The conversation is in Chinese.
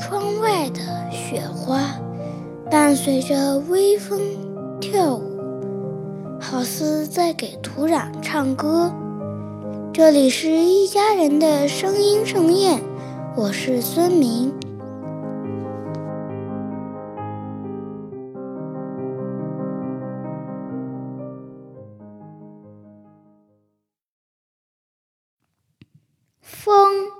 窗外的雪花伴随着微风跳舞好似在给土壤唱歌。这里是一家人的声音盛宴我是孙明。风